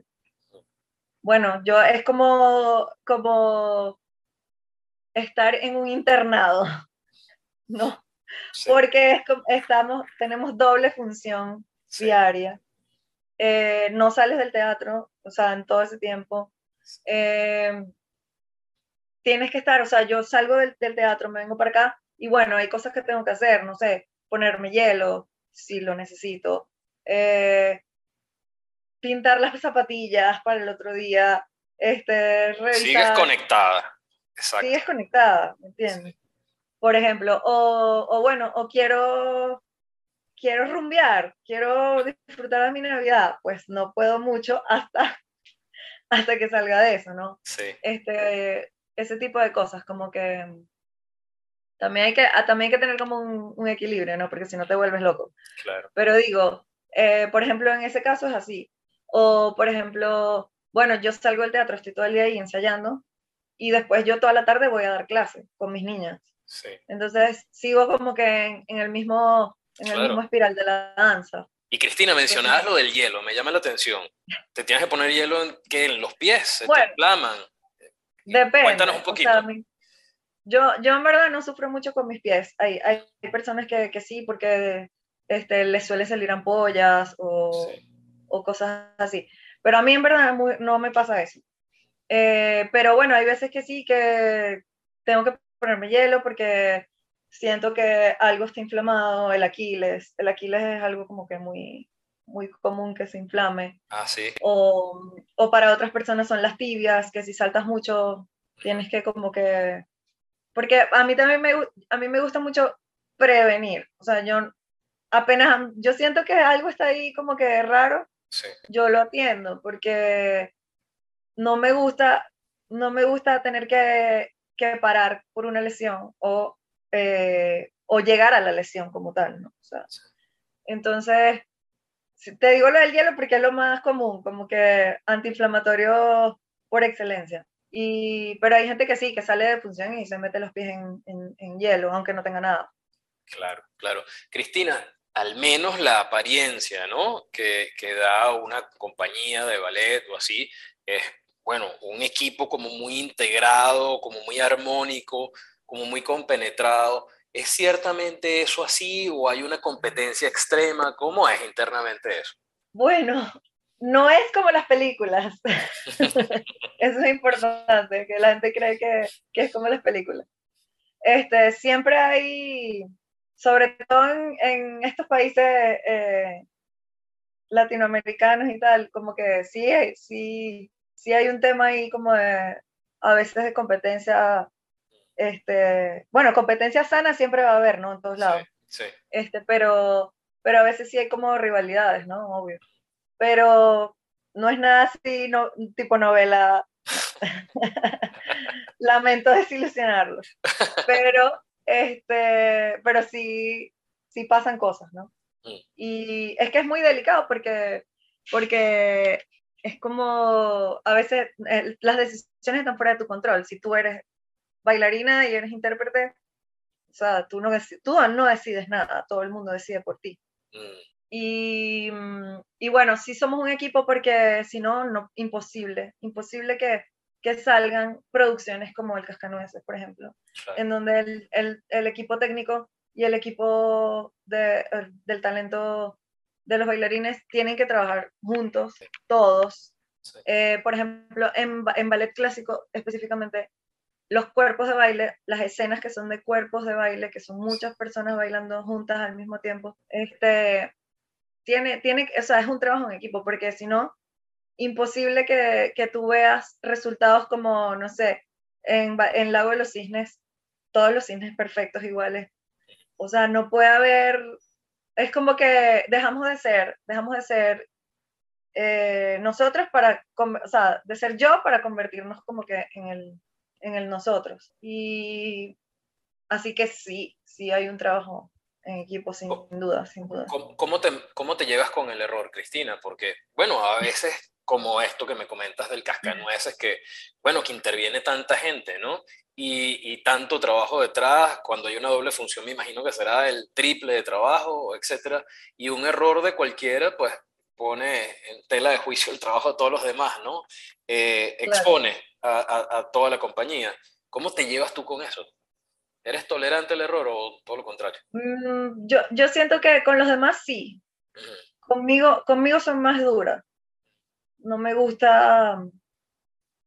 Bueno, yo es como, como estar en un internado, ¿no? Porque estamos, tenemos doble función diaria. Eh, no sales del teatro, o sea, en todo ese tiempo. Eh, tienes que estar, o sea, yo salgo del, del, teatro, me vengo para acá y bueno, hay cosas que tengo que hacer, no sé, ponerme hielo, si lo necesito. Eh, pintar las zapatillas para el otro día. Este, Sigues conectada. Exacto. Sigues conectada, ¿me entiendes? Por ejemplo, o, o, bueno, o quiero, quiero rumbear, quiero disfrutar de mi Navidad, pues no puedo mucho hasta, hasta que salga de eso, ¿no? Sí. Este, ese tipo de cosas, como que también hay que, ah, también hay que tener como un, equilibrio, ¿no? Porque si no te vuelves loco. Claro. Pero digo, eh, por ejemplo, en ese caso es así. O, por ejemplo, bueno, yo salgo del teatro, estoy todo el día ahí ensayando y después yo toda la tarde voy a dar clase con mis niñas. Sí. Entonces sigo como que en, el, mismo, en el mismo espiral de la danza. Y Cristina, mencionabas lo del hielo, me llama la atención. ¿Te tienes que poner hielo en, en los pies? ¿Se te inflaman? Depende. Cuéntanos un poquito. Yo, yo en verdad no sufro mucho con mis pies. Hay, hay personas que, que sí, porque este, les suele salir ampollas o, o cosas así. Pero a mí en verdad no me pasa eso. Eh, pero bueno, hay veces que sí, que tengo que ponerme hielo porque siento que algo está inflamado, el Aquiles. El Aquiles es algo como que muy, muy común que se inflame. Ah, sí. O, o para otras personas son las tibias, que si saltas mucho tienes que como que porque a mí también me, a mí me gusta mucho prevenir. O sea, yo apenas, yo siento que algo está ahí como que raro, yo lo atiendo, porque no me gusta, no me gusta tener que, que parar por una lesión o, eh, o llegar a la lesión como tal, ¿no? O sea, entonces, te digo lo del hielo porque es lo más común, como que antiinflamatorio por excelencia. Y, pero hay gente que sí, que sale de función y se mete los pies en, en, hielo, aunque no tenga nada. Claro, claro. Cristina, al menos la apariencia, ¿no? Que, que, da una compañía de ballet o así, es, bueno, un equipo como muy integrado, como muy armónico, como muy compenetrado. ¿Es ciertamente eso así o hay una competencia extrema? ¿Cómo es internamente eso? Bueno, no es como las películas. Eso es importante, que la gente cree que, es como las películas. Este, siempre hay, sobre todo en, estos países eh, latinoamericanos y tal, como que sí, sí, sí hay un tema ahí como a veces de competencia, este, bueno, competencia sana siempre va a haber, ¿no? En todos lados. Sí, Este, pero, pero a veces sí hay como rivalidades, ¿no? Obvio pero no es nada así, no, tipo novela. Lamento desilusionarlos. Pero, este, pero sí, sí pasan cosas, ¿no? Mm. Y es que es muy delicado porque, porque es como a veces eh, las decisiones están fuera de tu control. Si tú eres bailarina y eres intérprete, o sea, tú no, tú no decides nada, todo el mundo decide por ti. Mm. Y, y, bueno, sí somos un equipo porque si no, no imposible, imposible que, que salgan producciones como el Cascanueces, por ejemplo, en donde el, el, el, equipo técnico y el equipo de, del talento de los bailarines tienen que trabajar juntos, todos. Eh, por ejemplo, en, en ballet clásico específicamente, los cuerpos de baile, las escenas que son de cuerpos de baile, que son muchas personas bailando juntas al mismo tiempo, este, tiene, tiene, o sea, es un trabajo en equipo, porque si no, imposible que, que tú veas resultados como, no sé, en, en Lago de los Cisnes, todos los cisnes perfectos iguales. O sea, no puede haber, es como que dejamos de ser, dejamos de ser eh, nosotros para, o sea, de ser yo para convertirnos como que en el, en el nosotros. Y así que sí, sí hay un trabajo en equipo, sin duda, sin duda. ¿Cómo, te, ¿Cómo te llevas con el error, Cristina? Porque, bueno, a veces como esto que me comentas del cascanueces, que, bueno, que interviene tanta gente, ¿no? Y, y, tanto trabajo detrás, cuando hay una doble función me imagino que será el triple de trabajo, etcétera, y un error de cualquiera, pues pone en tela de juicio el trabajo de todos los demás, ¿no? Eh, expone a, a, toda la compañía. ¿Cómo te llevas tú con eso? ¿Eres tolerante al error o todo lo contrario? Mm, yo, yo siento que con los demás sí. Conmigo, conmigo son más duras. No me gusta,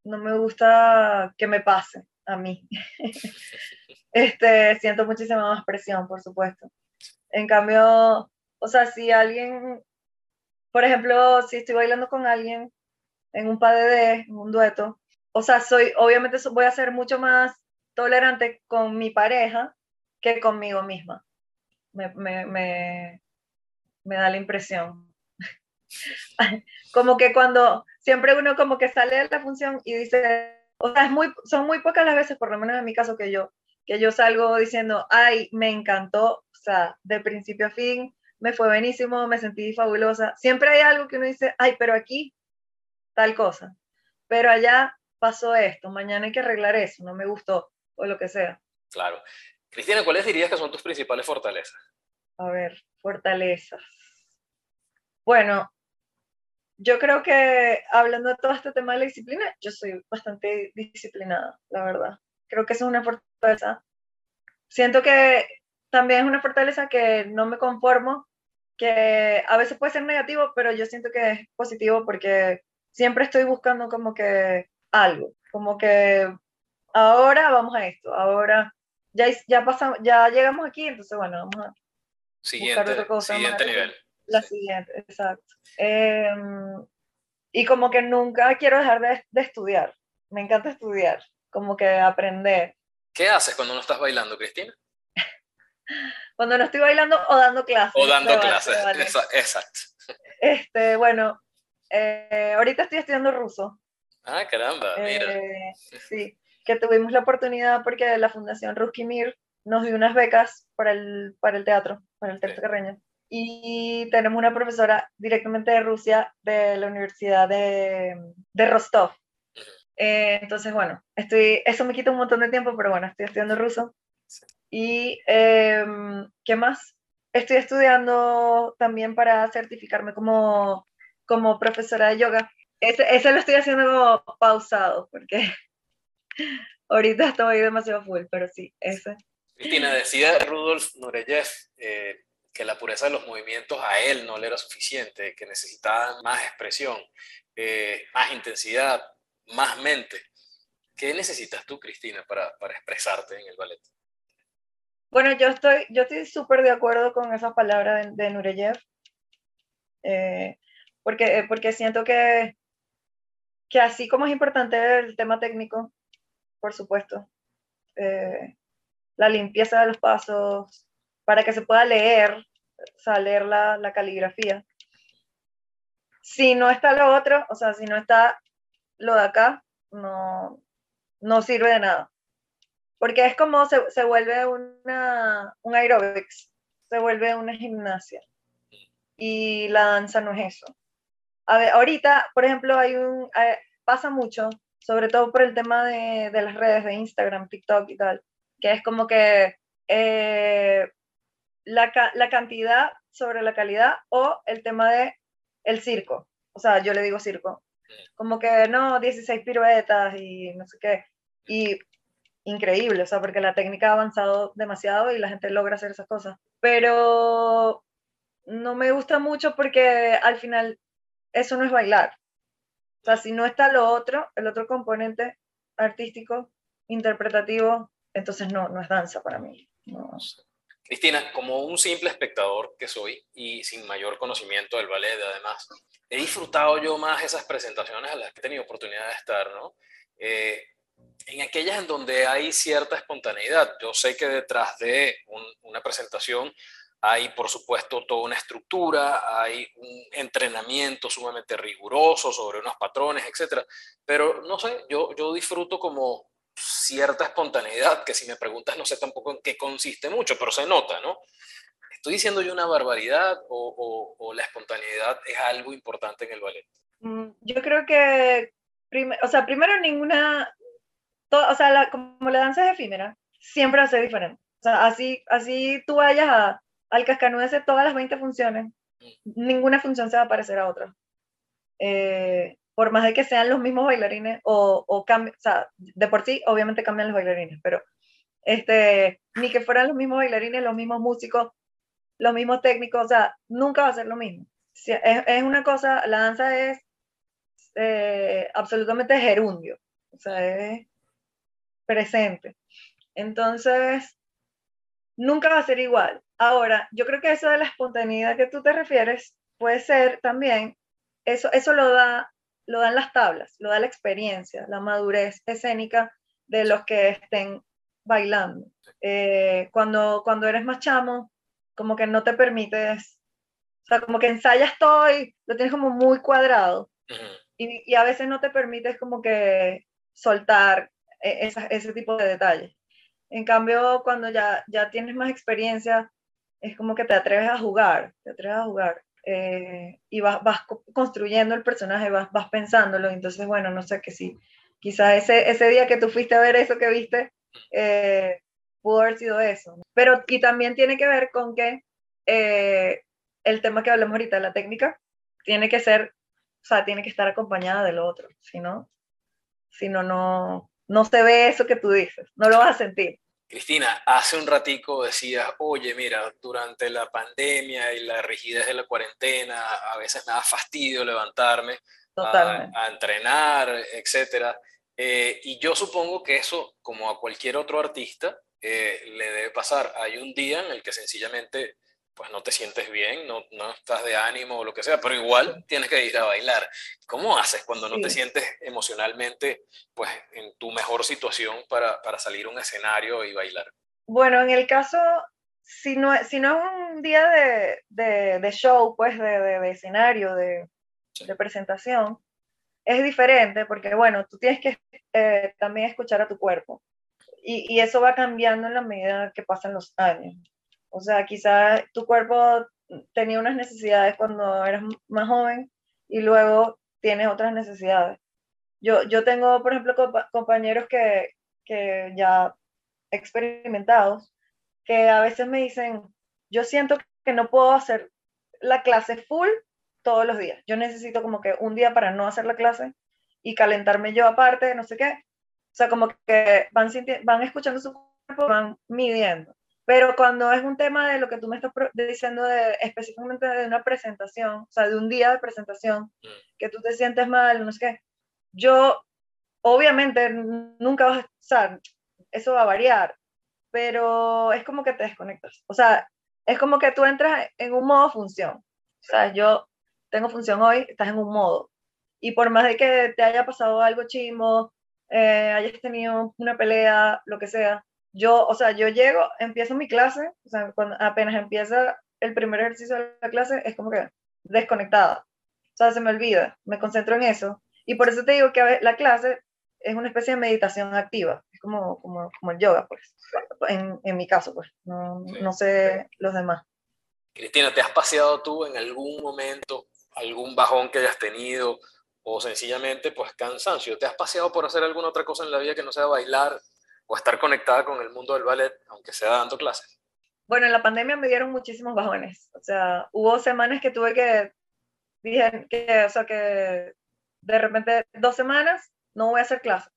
no me gusta que me pase a mí. este, siento muchísima más presión, por supuesto. En cambio, o sea, si alguien por ejemplo, si estoy bailando con alguien en un PDD, en un dueto, o sea, soy, obviamente voy a ser mucho más tolerante con mi pareja que conmigo misma. Me, me, da la impresión. como que cuando siempre uno como que sale de la función y dice, o sea, es muy, son muy pocas las veces, por lo menos en mi caso, que yo, que yo salgo diciendo, ay, me encantó, o sea, de principio a fin, me fue buenísimo, me sentí fabulosa. Siempre hay algo que uno dice, ay, pero aquí tal cosa, pero allá pasó esto, mañana hay que arreglar eso, no me gustó, o lo que sea. Claro. Cristina, ¿cuáles dirías que son tus principales fortalezas? A ver, fortalezas. Bueno, yo creo que hablando de todo este tema de la disciplina, yo soy bastante disciplinada, la verdad. Creo que eso es una fortaleza. Siento que también es una fortaleza que no me conformo que a veces puede ser negativo, pero yo siento que es positivo porque siempre estoy buscando como que algo, como que ahora vamos a esto, ahora ya, ya pasamos, ya llegamos aquí, entonces bueno, vamos a siguiente, buscar otra cosa. Siguiente nivel. La siguiente, exacto. Em, y como que nunca quiero dejar de, de estudiar, me encanta estudiar, como que aprender. ¿Qué haces cuando no estás bailando, Cristina? cuando no estoy bailando o dando clases. O dando clases, exacto. Este, bueno, eh, ahorita estoy estudiando ruso. Ah, caramba, mira. Eh, sí, que tuvimos la oportunidad porque la Fundación Ruskimir nos dio unas becas para el, para el teatro, para el teatro carreño. Y tenemos una profesora directamente de Rusia, de la Universidad de, de Rostov. Eh, entonces, bueno, estoy, eso me quita un montón de tiempo, pero bueno, estoy estudiando ruso. Y, em, ¿qué más? Estoy estudiando también para certificarme como, como profesora de yoga. Ese, ese lo estoy haciendo pausado, porque ahorita estoy demasiado full, pero sí, ese. Cristina, decía Rudolf Nureyev eh, que la pureza de los movimientos a él no le era suficiente, que necesitaba más expresión, eh, más intensidad, más mente. ¿Qué necesitas tú, Cristina, para expresarte en el ballet? Bueno, yo estoy yo estoy súper de acuerdo con esas palabras de, Nureyev, eh, porque, porque siento que, que así como es importante el tema técnico, por supuesto, eh, la limpieza de los pasos, para que se pueda leer, o la, la caligrafía. Si no está lo otro, o sea, si no está lo de acá, no, no sirve de nada porque es como se, se vuelve una, un aerobics, se vuelve una gimnasia. Y la danza no es eso. A ver, ahorita, por ejemplo, hay un, eh, pasa mucho, sobre todo por el tema de, de, las redes de Instagram, TikTok y tal, que es como que eh, la, la, cantidad sobre la calidad o el tema de el circo. O sea, yo le digo circo. Como que no, 16 piruetas y no sé qué. Y increíble, o sea, porque la técnica ha avanzado demasiado y la gente logra hacer esas cosas. Pero no me gusta mucho porque al final eso no es bailar. O sea, si no está lo otro, el otro componente artístico, interpretativo, entonces no, no es danza para mí. No. Cristina, como un simple espectador que soy y sin mayor conocimiento del ballet, además, he disfrutado yo más esas presentaciones a las que he tenido oportunidad de estar, ¿no? Eh, en aquellas en donde hay cierta espontaneidad. Yo sé que detrás de una presentación hay, por supuesto, toda una estructura, hay un entrenamiento sumamente riguroso sobre unos patrones, etc. Pero no sé, yo, yo disfruto como cierta espontaneidad, que si me preguntas no sé tampoco en qué consiste mucho, pero se nota, ¿no? ¿Estoy diciendo yo una barbaridad o, la espontaneidad es algo importante en el ballet? Mm, yo creo que, o sea, primero ninguna, o sea, como la danza es efímera, siempre va a ser diferente. O sea, así, así tú vayas a, al cascanueces todas las 20 funciones, ninguna función se va a parecer a otra. Eh, por más de que sean los mismos bailarines o, o, o sea, de por sí obviamente cambian los bailarines, pero este, ni que fueran los mismos bailarines, los mismos músicos, los mismos técnicos, o sea, nunca va a ser lo mismo. Es, es una cosa, la danza es eh, absolutamente gerundio, o sea, es presente. Entonces, nunca va a ser igual. Ahora, yo creo que eso de la espontaneidad que tú te refieres puede ser también, eso, eso lo da lo dan las tablas, lo da la experiencia, la madurez escénica de los que estén bailando. Eh, cuando, cuando eres más chamo, como que no te permites, o sea, como que ensayas todo y lo tienes como muy cuadrado. y, y, a veces no te permites como que soltar e, ese tipo de detalles. En cambio, cuando ya, ya tienes más experiencia, es como que te atreves a jugar, te atreves a jugar. Eh, y vas, vas, construyendo el personaje, vas, vas pensándolo. Entonces, bueno, no sé que si quizás ese, ese día que tú fuiste a ver eso que viste, eh, pudo haber sido eso. Pero, y también tiene que ver con que eh, el tema que hablamos ahorita, la técnica, tiene que ser, o sea, tiene que estar acompañada del otro, si no, si no, no, no se ve eso que tú dices, no lo vas a sentir. Cristina, hace un ratico decías, oye, mira, durante la pandemia y la rigidez de la cuarentena, a veces me da fastidio levantarme a, entrenar, etc. Eh, y yo supongo que eso, como a cualquier otro artista, eh, le debe pasar. Hay un día en el que sencillamente pues no te sientes bien, no, no estás de ánimo o lo que sea, pero igual tienes que ir a bailar. ¿Cómo haces cuando no te sientes emocionalmente pues en tu mejor situación para, para, salir a un escenario y bailar? Bueno, en el caso, si no, si no es un día de, de, de show, pues de, de escenario, de, presentación, es diferente porque, bueno, tú tienes que eh, también escuchar a tu cuerpo. Y, y, eso va cambiando en la medida que pasan los años. O sea, quizás tu cuerpo tenía unas necesidades cuando eras más joven y luego tienes otras necesidades. Yo, yo tengo, por ejemplo, compañeros que, que ya experimentados, que a veces me dicen, yo siento que no puedo hacer la clase full todos los días. Yo necesito como que un día para no hacer la clase y calentarme yo aparte, no sé qué. O sea, como que van, van escuchando su cuerpo, van midiendo. Pero cuando es un tema de lo que tú me estás diciendo de, específicamente de una presentación, o sea, de un día de presentación, mm. que tú te sientes mal, no sé qué, yo obviamente nunca vas a, o sea, eso va a variar, pero es como que te desconectas. O sea, es como que tú entras en un modo función. O sea, yo tengo función hoy, estás en un modo. Y por más de que te haya pasado algo chimo, eh, hayas tenido una pelea, lo que sea, yo, o sea, yo llego, empiezo mi clase, o sea, cuando apenas empieza el primer ejercicio de la clase, es como que desconectada. O sea, se me olvida, me concentro en eso. Y por eso te digo que la clase es una especie de meditación activa, es como, como, como el yoga, pues, en, en mi caso, pues, no, no sé los demás. Cristina, ¿te has paseado tú en algún momento, algún bajón que hayas tenido, o sencillamente, pues, cansancio? ¿Te has paseado por hacer alguna otra cosa en la vida que no sea bailar o estar conectada con el mundo del ballet, aunque sea dando clases? Bueno, en la pandemia me dieron muchísimos bajones. O sea, hubo semanas que tuve que, dije que, o sea, que de repente dos semanas no voy a hacer clase.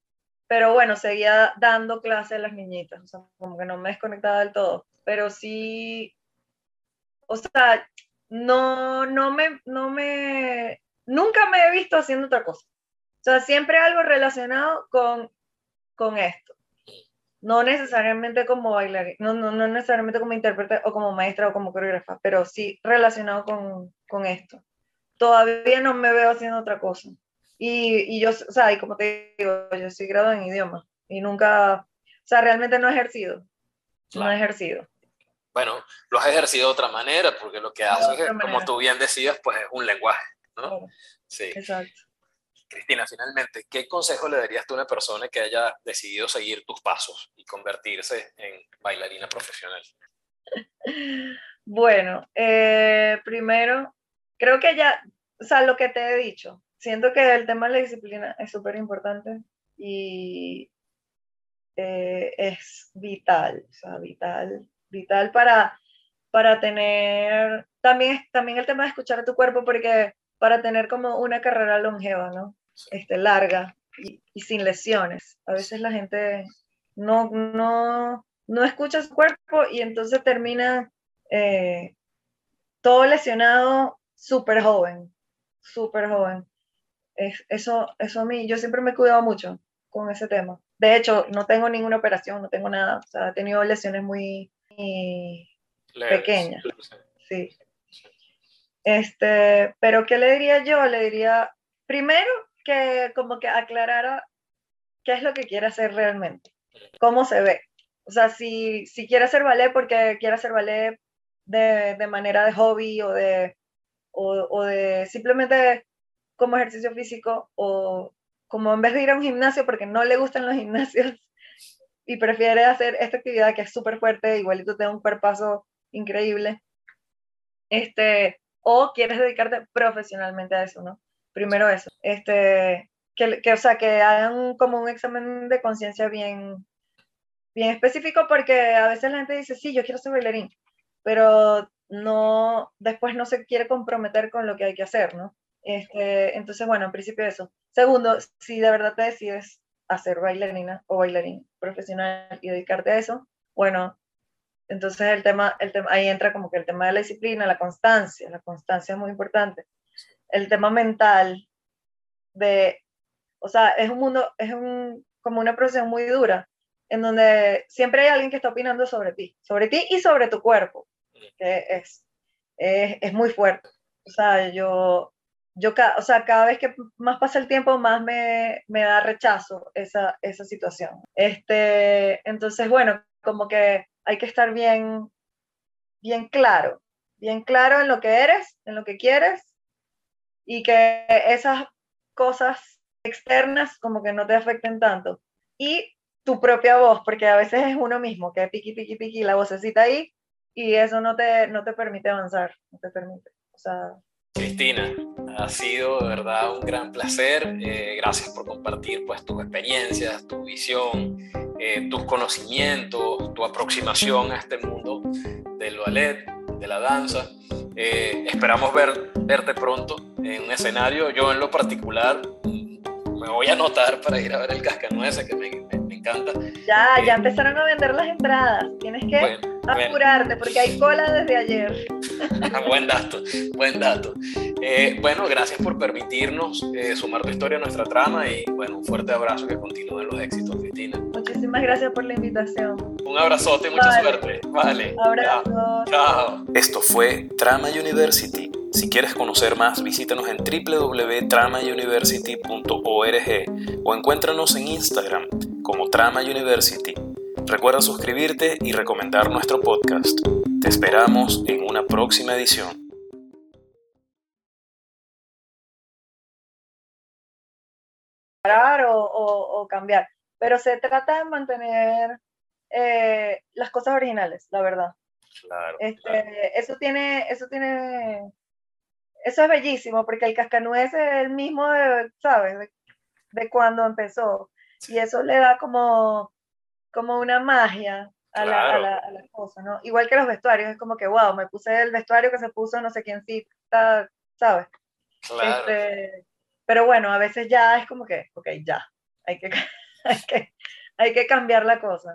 Pero bueno, seguía dando clases a las niñitas, o sea, como que no me desconectaba del todo. Pero sí, o sea, no, no me, no me, nunca me he visto haciendo otra cosa. O sea, siempre algo relacionado con, con esto. No necesariamente como bailarina, no, no, no, necesariamente como intérprete o como maestra o como coreógrafa, pero sí relacionado con, con esto. Todavía no me veo haciendo otra cosa. Y, y, yo, o sea, y como te digo, yo soy graduada en idioma y nunca, o sea, realmente no he ejercido. No he ejercido. Bueno, lo has ejercido de otra manera, porque lo que haces, como tú bien decías, pues es un lenguaje, ¿no? Sí. Exacto. Cristina, finalmente, ¿qué consejo le darías tú a una persona que haya decidido seguir tus pasos y convertirse en bailarina profesional? Bueno, eh, primero, creo que ya, o sea, lo que te he dicho, siento que el tema de la disciplina es súper importante y eh, es vital, o sea, vital, vital para, para tener, también, también el tema de escuchar a tu cuerpo, porque para tener como una carrera longeva, ¿no? Este, larga y, sin lesiones. A veces la gente no, no, no escucha su cuerpo y entonces termina eh, todo lesionado súper joven, súper joven. eso, eso a mí, yo siempre me he cuidado mucho con ese tema. De hecho, no tengo ninguna operación, no tengo nada. O sea, he tenido lesiones muy, pequeñas. Sí. Este, pero ¿qué le diría yo? Le diría, primero, que como que aclarara qué es lo que quiere hacer realmente, cómo se ve. O sea, si, si quiere hacer ballet porque quiere hacer ballet de, de manera de hobby o de, o, o, de simplemente como ejercicio físico o como en vez de ir a un gimnasio porque no le gustan los gimnasios y prefiere hacer esta actividad que es súper fuerte, igualito te da un cuerpazo increíble, este, o quieres dedicarte profesionalmente a eso, ¿no? Primero eso, este, que, que o sea, que hagan como un examen de conciencia bien, bien específico porque a veces la gente dice, sí, yo quiero ser bailarín, pero no, después no se quiere comprometer con lo que hay que hacer, ¿no? Este, entonces, bueno, en principio eso. Segundo, si de verdad te decides hacer bailarina o bailarín profesional y dedicarte a eso, bueno, entonces el tema, el tema, ahí entra como que el tema de la disciplina, la constancia, la constancia es muy importante. El tema mental de, o sea, es un mundo, es un, como una profesión muy dura, en donde siempre hay alguien que está opinando sobre ti, sobre ti y sobre tu cuerpo, que es, es, es muy fuerte. O sea, yo, yo, o sea, cada vez que más pasa el tiempo, más me, me da rechazo esa, esa situación. Este, entonces, bueno, como que hay que estar bien, bien claro, bien claro en lo que eres, en lo que quieres, y que esas cosas externas como que no te afecten tanto. Y tu propia voz, porque a veces es uno mismo, que piqui, piqui, piqui, la vocecita ahí, y eso no te, no te permite avanzar, no te permite. O sea... Cristina, ha sido de verdad un gran placer. Eh, gracias por compartir pues, tus experiencias, tu visión, eh, tus conocimientos, tu aproximación a este mundo del ballet, de la danza. Eh, esperamos ver, verte pronto en un escenario. Yo en lo particular mm, me voy a anotar para ir a ver el Cascanueces, que me, me, encanta. Ya, ya empezaron a vender las entradas. Tienes que apurarte porque hay cola desde ayer. buen dato, buen dato. Eh, bueno, gracias por permitirnos eh, sumar tu historia a nuestra trama y bueno, un fuerte abrazo que continúen los éxitos, Cristina. Muchísimas gracias por la invitación. Un abrazote y mucha suerte. Vale. Abrazo. Chao. Esto fue Trama University. Si quieres conocer más, visítanos en www.tramauniversity.org o encuéntranos en Instagram como Trama University. Recuerda suscribirte y recomendar nuestro podcast. Te esperamos en una próxima edición. O, o, cambiar, pero se trata de mantener eh, las cosas originales, la verdad. Claro, este, Eso tiene, eso tiene, eso es bellísimo, porque el cascanueces es el mismo, de, ¿sabes? De, de cuando empezó. Y eso le da como, como una magia a, la, a, la, a, cosa, ¿no? Igual que los vestuarios, es como que, wow, me puse el vestuario que se puso no sé quién sí, ¿sabes? Claro. Este, pero bueno, a veces ya es como que, ok, ya, hay que, hay que, hay que cambiar la cosa.